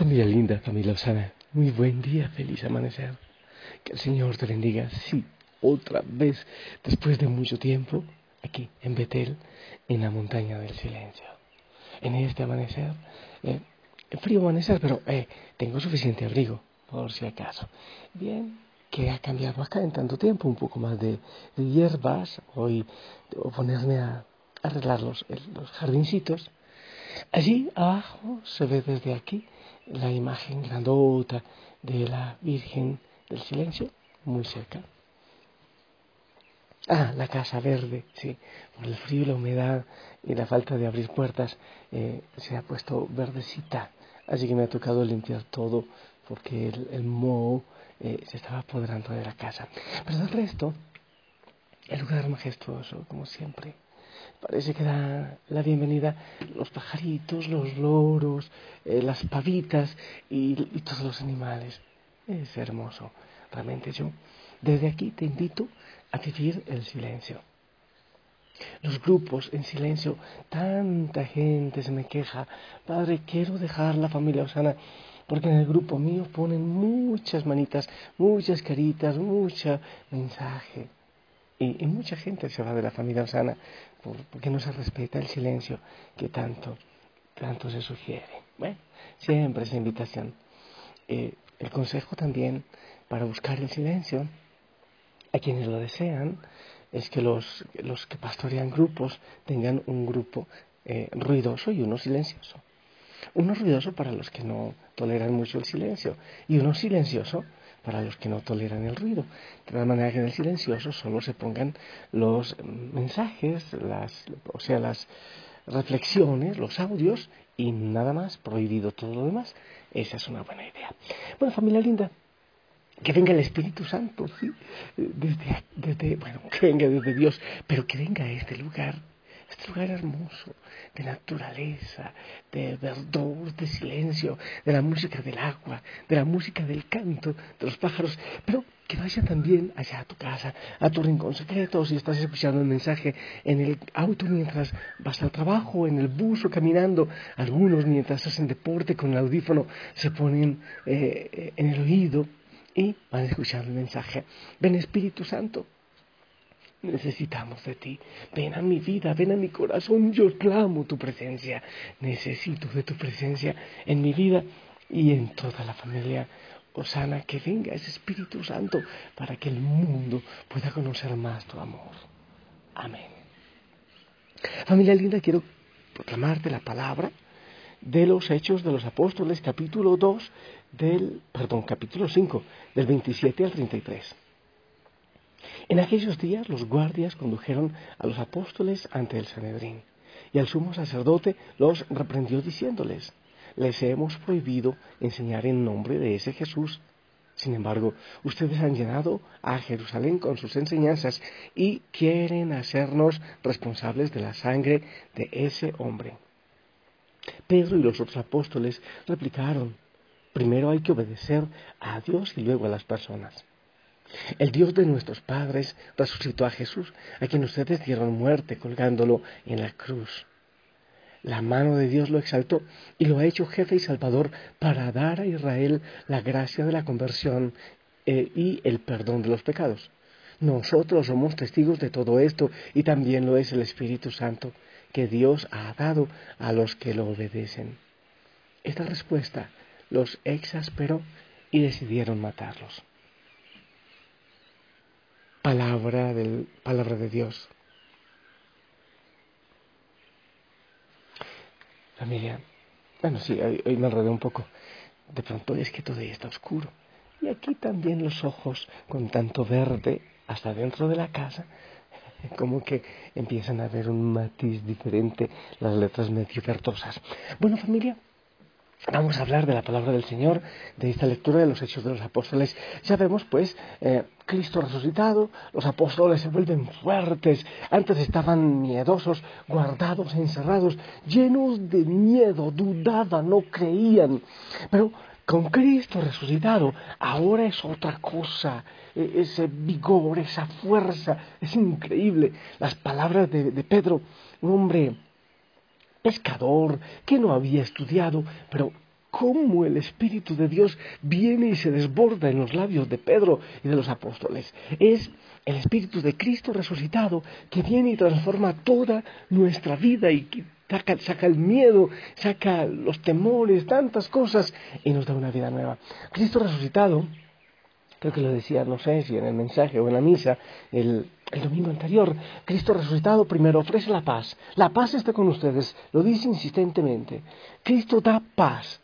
Familia linda, familia Osana, muy buen día, feliz amanecer. Que el Señor te bendiga, sí, otra vez, después de mucho tiempo, aquí en Betel, en la montaña del silencio. En este amanecer, eh, frío amanecer, pero eh, tengo suficiente abrigo, por si acaso. Bien, ¿qué ha cambiado acá en tanto tiempo? Un poco más de, hierbas, hoy debo ponerme a arreglar los, los jardincitos. Allí abajo se ve desde aquí la imagen grandota de la Virgen del Silencio, muy cerca. Ah, la casa verde, sí, por el frío, la humedad y la falta de abrir puertas eh, se ha puesto verdecita. Así que me ha tocado limpiar todo porque el, el moho eh, se estaba apoderando de la casa. Pero del resto, el lugar majestuoso, como siempre. Parece que da la bienvenida los pajaritos, los loros, eh, las pavitas y, todos los animales. Es hermoso. Realmente yo desde aquí te invito a vivir el silencio. Los grupos en silencio, tanta gente se me queja, padre, quiero dejar la familia Osana, porque en el grupo mío ponen muchas manitas, muchas caritas, mucho mensaje. Y, mucha gente se va de la familia Osana porque no se respeta el silencio que tanto, tanto se sugiere. Bueno, siempre esa invitación. Eh, el consejo también para buscar el silencio a quienes lo desean es que los, los que pastorean grupos tengan un grupo eh, ruidoso y uno silencioso. Uno ruidoso para los que no toleran mucho el silencio y uno silencioso para los que no toleran el ruido. De tal manera que en el silencioso solo se pongan los mensajes, las, o sea, las reflexiones, los audios y nada más, prohibido todo lo demás. Esa es una buena idea. Bueno, familia linda, que venga el Espíritu Santo, ¿sí? Desde, desde, bueno, que venga desde Dios, pero que venga a este lugar, este lugar hermoso, de naturaleza, de verdor, de silencio, de la música del agua, de la música del canto, de los pájaros, pero que vaya también allá a tu casa, a tu rincón secreto, si estás escuchando el mensaje en el auto mientras vas al trabajo, en el bus o caminando, algunos mientras hacen deporte con el audífono se ponen eh, en el oído y van escuchando el mensaje. Ven Espíritu Santo, necesitamos de ti. Ven a mi vida, ven a mi corazón, yo clamo tu presencia. Necesito de tu presencia en mi vida y en toda la familia. Osana, que venga ese Espíritu Santo para que el mundo pueda conocer más tu amor. Amén. Familia linda, quiero proclamarte la palabra de los Hechos de los Apóstoles, capítulo 2, del, perdón, capítulo 5, del 27 al 33. En aquellos días los guardias condujeron a los apóstoles ante el Sanedrín, y al sumo sacerdote los reprendió diciéndoles, les hemos prohibido enseñar en nombre de ese Jesús. Sin embargo, ustedes han llenado a Jerusalén con sus enseñanzas y quieren hacernos responsables de la sangre de ese hombre. Pedro y los otros apóstoles replicaron, primero hay que obedecer a Dios y luego a las personas. El Dios de nuestros padres resucitó a Jesús, a quien ustedes dieron muerte colgándolo en la cruz. La mano de Dios lo exaltó y lo ha hecho jefe y salvador para dar a Israel la gracia de la conversión eh, y el perdón de los pecados. Nosotros somos testigos de todo esto y también lo es el Espíritu Santo que Dios ha dado a los que lo obedecen. Esta respuesta los exasperó y decidieron matarlos. Palabra, del, palabra de Dios. Familia, bueno, sí, hoy me enredé un poco. De pronto es que todo está oscuro. Y aquí también los ojos con tanto verde hasta dentro de la casa como que empiezan a ver un matiz diferente, las letras medio verdosas. Bueno, familia, Vamos a hablar de la palabra del Señor, de esta lectura de los Hechos de los Apóstoles. Ya vemos, pues, eh, Cristo resucitado, los apóstoles se vuelven fuertes, antes estaban miedosos, guardados, encerrados, llenos de miedo, dudaban, no creían. Pero con Cristo resucitado, ahora es otra cosa, e, ese vigor, esa fuerza, es increíble. Las palabras de, Pedro, un hombre pescador que no había estudiado, pero cómo el Espíritu de Dios viene y se desborda en los labios de Pedro y de los apóstoles. Es el Espíritu de Cristo resucitado que viene y transforma toda nuestra vida y saca, saca, el miedo, saca los temores, tantas cosas y nos da una vida nueva. Cristo resucitado, creo que lo decía, no sé si en el mensaje o en la misa, el, el domingo anterior, Cristo resucitado primero ofrece la paz. La paz está con ustedes, lo dice insistentemente. Cristo da paz.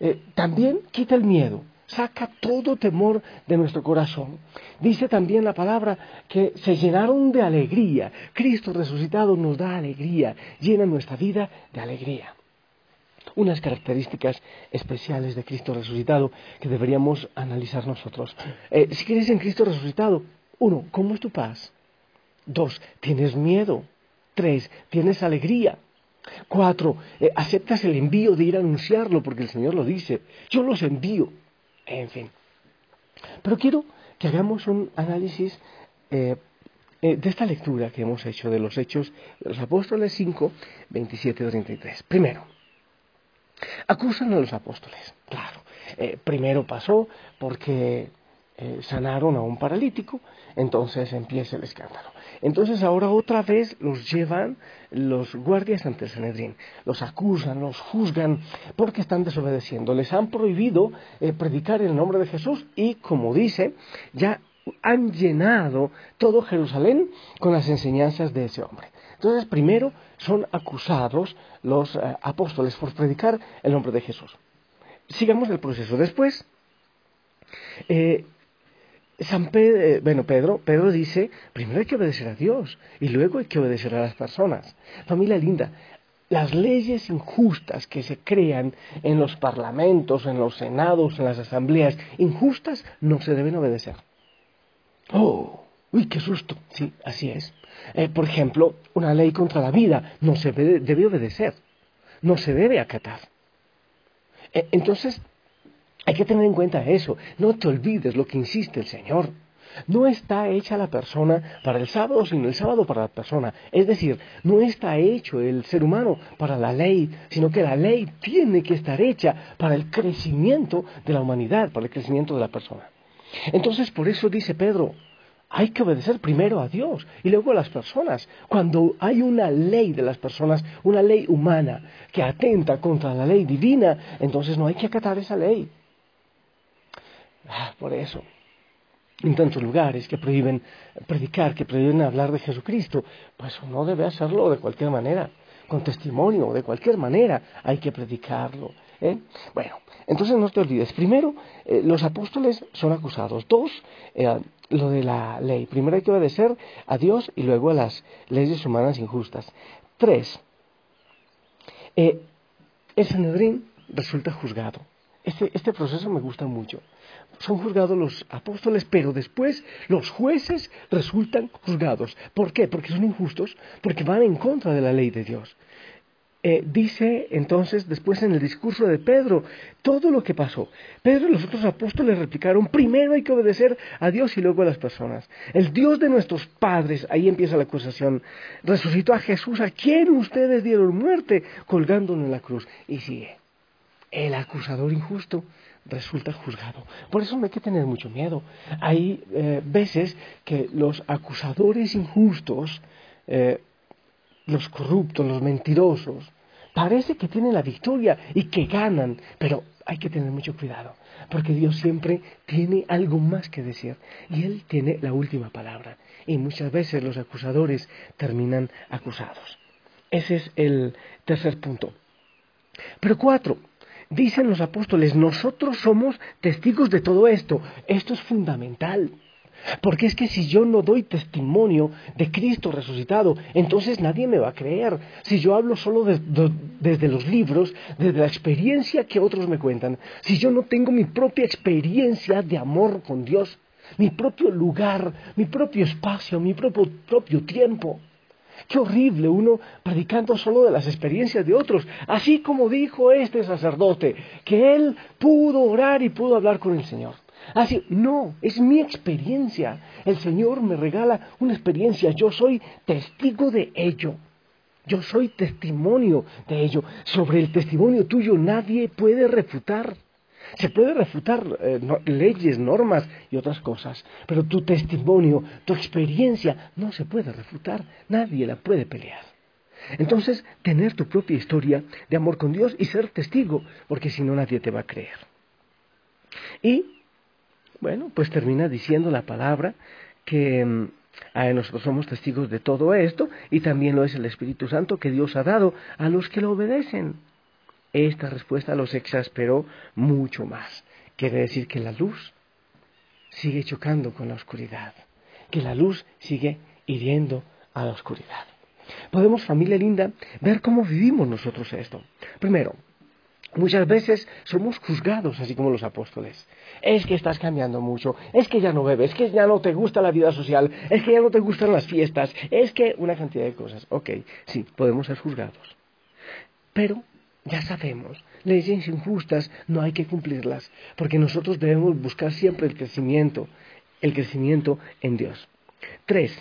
Eh, también quita el miedo, saca todo temor de nuestro corazón. Dice también la palabra que se llenaron de alegría. Cristo resucitado nos da alegría, llena nuestra vida de alegría. Unas características especiales de Cristo resucitado que deberíamos analizar nosotros. Eh, si crees en Cristo resucitado, uno, ¿cómo es tu paz? Dos, ¿tienes miedo? Tres, ¿tienes alegría? Cuatro, eh, aceptas el envío de ir a anunciarlo porque el Señor lo dice. Yo los envío. En fin. Pero quiero que hagamos un análisis eh, eh, de esta lectura que hemos hecho de los Hechos de los Apóstoles 5, 27 33. Primero, acusan a los apóstoles. Claro, primero pasó porque eh, sanaron a un paralítico, entonces empieza el escándalo. Entonces ahora otra vez los llevan los guardias ante el Sanedrín, los acusan, los juzgan porque están desobedeciendo. Les han prohibido eh, predicar el nombre de Jesús y, como dice, ya han llenado todo Jerusalén con las enseñanzas de ese hombre. Entonces, primero son acusados los eh, apóstoles por predicar el nombre de Jesús. Sigamos el proceso. Después, San Pedro, eh, bueno, Pedro, Pedro dice, primero hay que obedecer a Dios y luego hay que obedecer a las personas. Familia linda, las leyes injustas que se crean en los parlamentos, en los senados, en las asambleas, injustas, no se deben obedecer. Oh, uy, qué susto. Sí, así es. Eh, por ejemplo, una ley contra la vida no se debe, obedecer, no se debe acatar. Eh, entonces, hay que tener en cuenta eso. No te olvides lo que insiste el Señor. No está hecha la persona para el sábado, sino el sábado para la persona. Es decir, no está hecho el ser humano para la ley, sino que la ley tiene que estar hecha para el crecimiento de la humanidad, para el crecimiento de la persona. Entonces, por eso dice Pedro, hay que obedecer primero a Dios y luego a las personas. Cuando hay una ley de las personas, una ley humana que atenta contra la ley divina, entonces no hay que acatar esa ley. Ah, por eso, en tantos lugares que prohíben predicar, que prohíben hablar de Jesucristo, pues uno debe hacerlo de cualquier manera, con testimonio, de cualquier manera hay que predicarlo. ¿eh? Bueno, entonces no te olvides, primero, eh, los apóstoles son acusados. Dos, eh, lo de la ley. Primero hay que obedecer a Dios y luego a las leyes humanas injustas. Tres, el Sanedrín resulta juzgado. Este, este proceso me gusta mucho son juzgados los apóstoles, pero después los jueces resultan juzgados. ¿Por qué? Porque son injustos, porque van en contra de la ley de Dios. Eh, dice entonces después en el discurso de Pedro todo lo que pasó. Pedro y los otros apóstoles replicaron, primero hay que obedecer a Dios y luego a las personas. El Dios de nuestros padres, ahí empieza la acusación, resucitó a Jesús, a quien ustedes dieron muerte colgándolo en la cruz. Y sigue, el acusador injusto resulta juzgado. Por eso no hay que tener mucho miedo. Hay eh, veces que los acusadores injustos, eh, los corruptos, los mentirosos, parece que tienen la victoria y que ganan, pero hay que tener mucho cuidado, porque Dios siempre tiene algo más que decir y Él tiene la última palabra. Y muchas veces los acusadores terminan acusados. Ese es el tercer punto. Pero cuatro, Dicen los apóstoles, nosotros somos testigos de todo esto. Esto es fundamental. Porque es que si yo no doy testimonio de Cristo resucitado, entonces nadie me va a creer. Si yo hablo solo desde los libros, desde la experiencia que otros me cuentan, si yo no tengo mi propia experiencia de amor con Dios, mi propio lugar, mi propio espacio, mi propio, propio tiempo, Qué horrible uno predicando solo de las experiencias de otros, así como dijo este sacerdote, que él pudo orar y pudo hablar con el Señor. Así, no, es mi experiencia. El Señor me regala una experiencia, yo soy testigo de ello. Yo soy testimonio de ello. Sobre el testimonio tuyo nadie puede refutar. Se puede refutar eh, leyes, normas y otras cosas, pero tu testimonio, tu experiencia no se puede refutar. Nadie la puede pelear. Entonces, tener tu propia historia de amor con Dios y ser testigo, porque si no nadie te va a creer. Y, bueno, pues termina diciendo la palabra que mm, nosotros somos testigos de todo esto y también lo es el Espíritu Santo que Dios ha dado a los que lo obedecen. Esta respuesta los exasperó mucho más. Quiere decir que la luz sigue chocando con la oscuridad, que la luz sigue hiriendo a la oscuridad. Podemos, familia linda, ver cómo vivimos nosotros esto. Primero, Muchas veces somos juzgados, así como los apóstoles. Es que estás cambiando mucho, es que ya no bebes, es que ya no te gusta la vida social, es que ya no te gustan las fiestas, es que una cantidad de cosas. Ok, sí, podemos ser juzgados. Pero ya sabemos, leyes injustas no hay que cumplirlas, porque nosotros debemos buscar siempre el crecimiento, el crecimiento en Dios. Tres,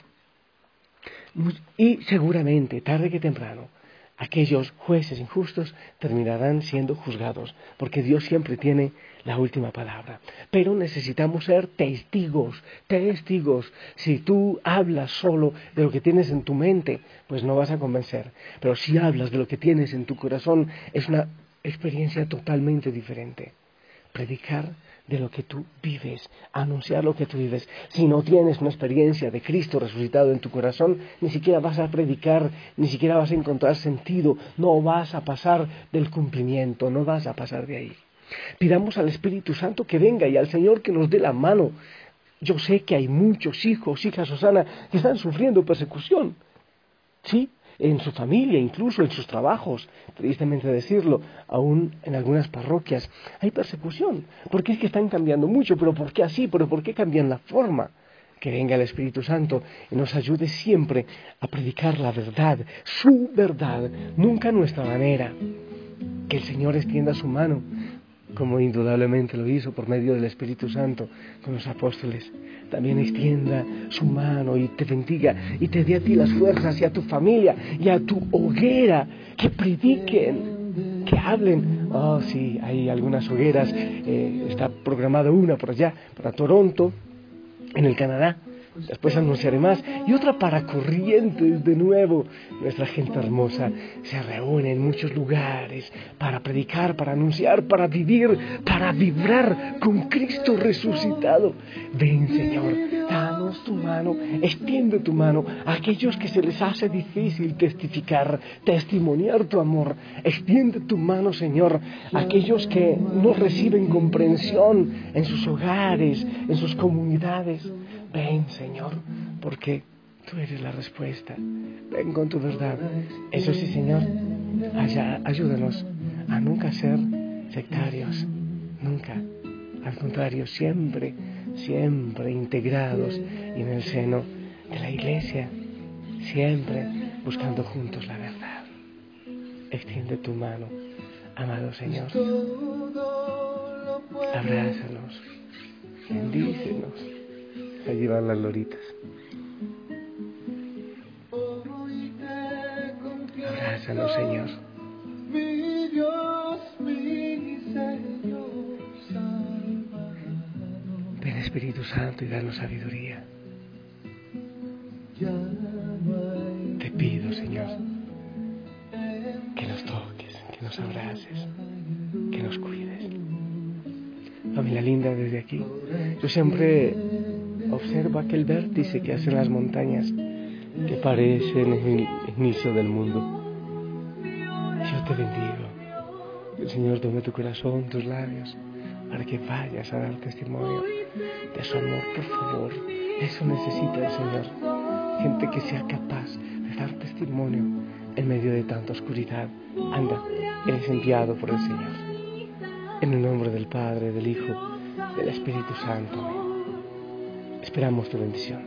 y seguramente, tarde que temprano, aquellos jueces injustos terminarán siendo juzgados, porque Dios siempre tiene la última palabra. Pero necesitamos ser testigos, testigos. Si tú hablas solo de lo que tienes en tu mente, pues no vas a convencer. Pero si hablas de lo que tienes en tu corazón, es una experiencia totalmente diferente. Predicar de lo que tú vives, anunciar lo que tú vives. Si no tienes una experiencia de Cristo resucitado en tu corazón, ni siquiera vas a predicar, ni siquiera vas a encontrar sentido, no vas a pasar del cumplimiento, no vas a pasar de ahí. Pidamos al Espíritu Santo que venga y al Señor que nos dé la mano. Yo sé que hay muchos hijos, hijas, Susana, que están sufriendo persecución. Sí, en su familia, incluso en sus trabajos, tristemente decirlo, aún en algunas parroquias, hay persecución, porque es que están cambiando mucho, pero ¿por qué así? ¿Pero por qué cambian la forma? Que venga el Espíritu Santo y nos ayude siempre a predicar la verdad, su verdad, nunca nuestra manera. Que el Señor extienda su mano como indudablemente lo hizo por medio del Espíritu Santo con los apóstoles. También extienda su mano y te bendiga y te dé a ti las fuerzas y a tu familia y a tu hoguera que prediquen, que hablen. Oh, sí, hay algunas hogueras. Eh, está programada una por allá, para Toronto, en el Canadá después anunciaré más, y otra para corrientes de nuevo. Nuestra gente hermosa se reúne en muchos lugares para predicar, para anunciar, para vivir, para vibrar con Cristo resucitado. Ven Señor, danos tu mano, extiende tu mano a aquellos que se les hace difícil testificar, testimoniar tu amor. Extiende tu mano Señor a aquellos que no reciben comprensión en sus hogares, en sus comunidades. Ven, Señor, porque tú eres la respuesta. Ven con tu verdad. Eso sí, Señor, allá, ayúdanos a nunca ser sectarios, nunca. Al contrario, siempre, siempre integrados en el seno de la iglesia, siempre buscando juntos la verdad. Extiende tu mano, amado Señor. Abrázanos, bendícenos Allí van las loritas. Abrázanos, Señor. Ven Espíritu Santo y danos sabiduría. Te pido, Señor, que nos toques, que nos abraces, que nos cuides. Familia linda, desde aquí, yo siempre Observa aquel vértice que hacen las montañas que parecen el inicio del mundo. Yo te bendigo. El Señor tome tu corazón, tus labios, para que vayas a dar testimonio de su amor, por favor. Eso necesita el Señor. Gente que sea capaz de dar testimonio en medio de tanta oscuridad. Anda, eres enviado por el Señor. En el nombre del Padre, del Hijo, del Espíritu Santo. Esperamos tu bendición.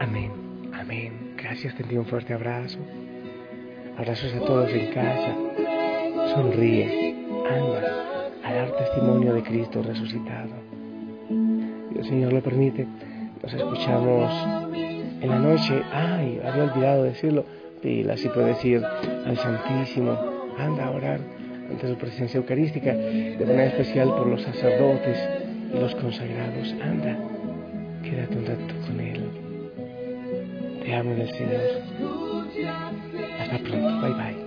Amén, amén. Gracias, te envío un fuerte abrazo. Abrazos a todos en casa. Sonríe. Anda a dar testimonio de Cristo resucitado. El Señor lo permite, nos escuchamos en la noche. Ay, había olvidado decirlo. Pila, así puedes ir al Santísimo. Anda a orar ante su presencia eucarística, de manera especial por los sacerdotes y los consagrados. Anda, quédate un rato con Él. Te amo en el Señor. Hasta pronto. Bye bye.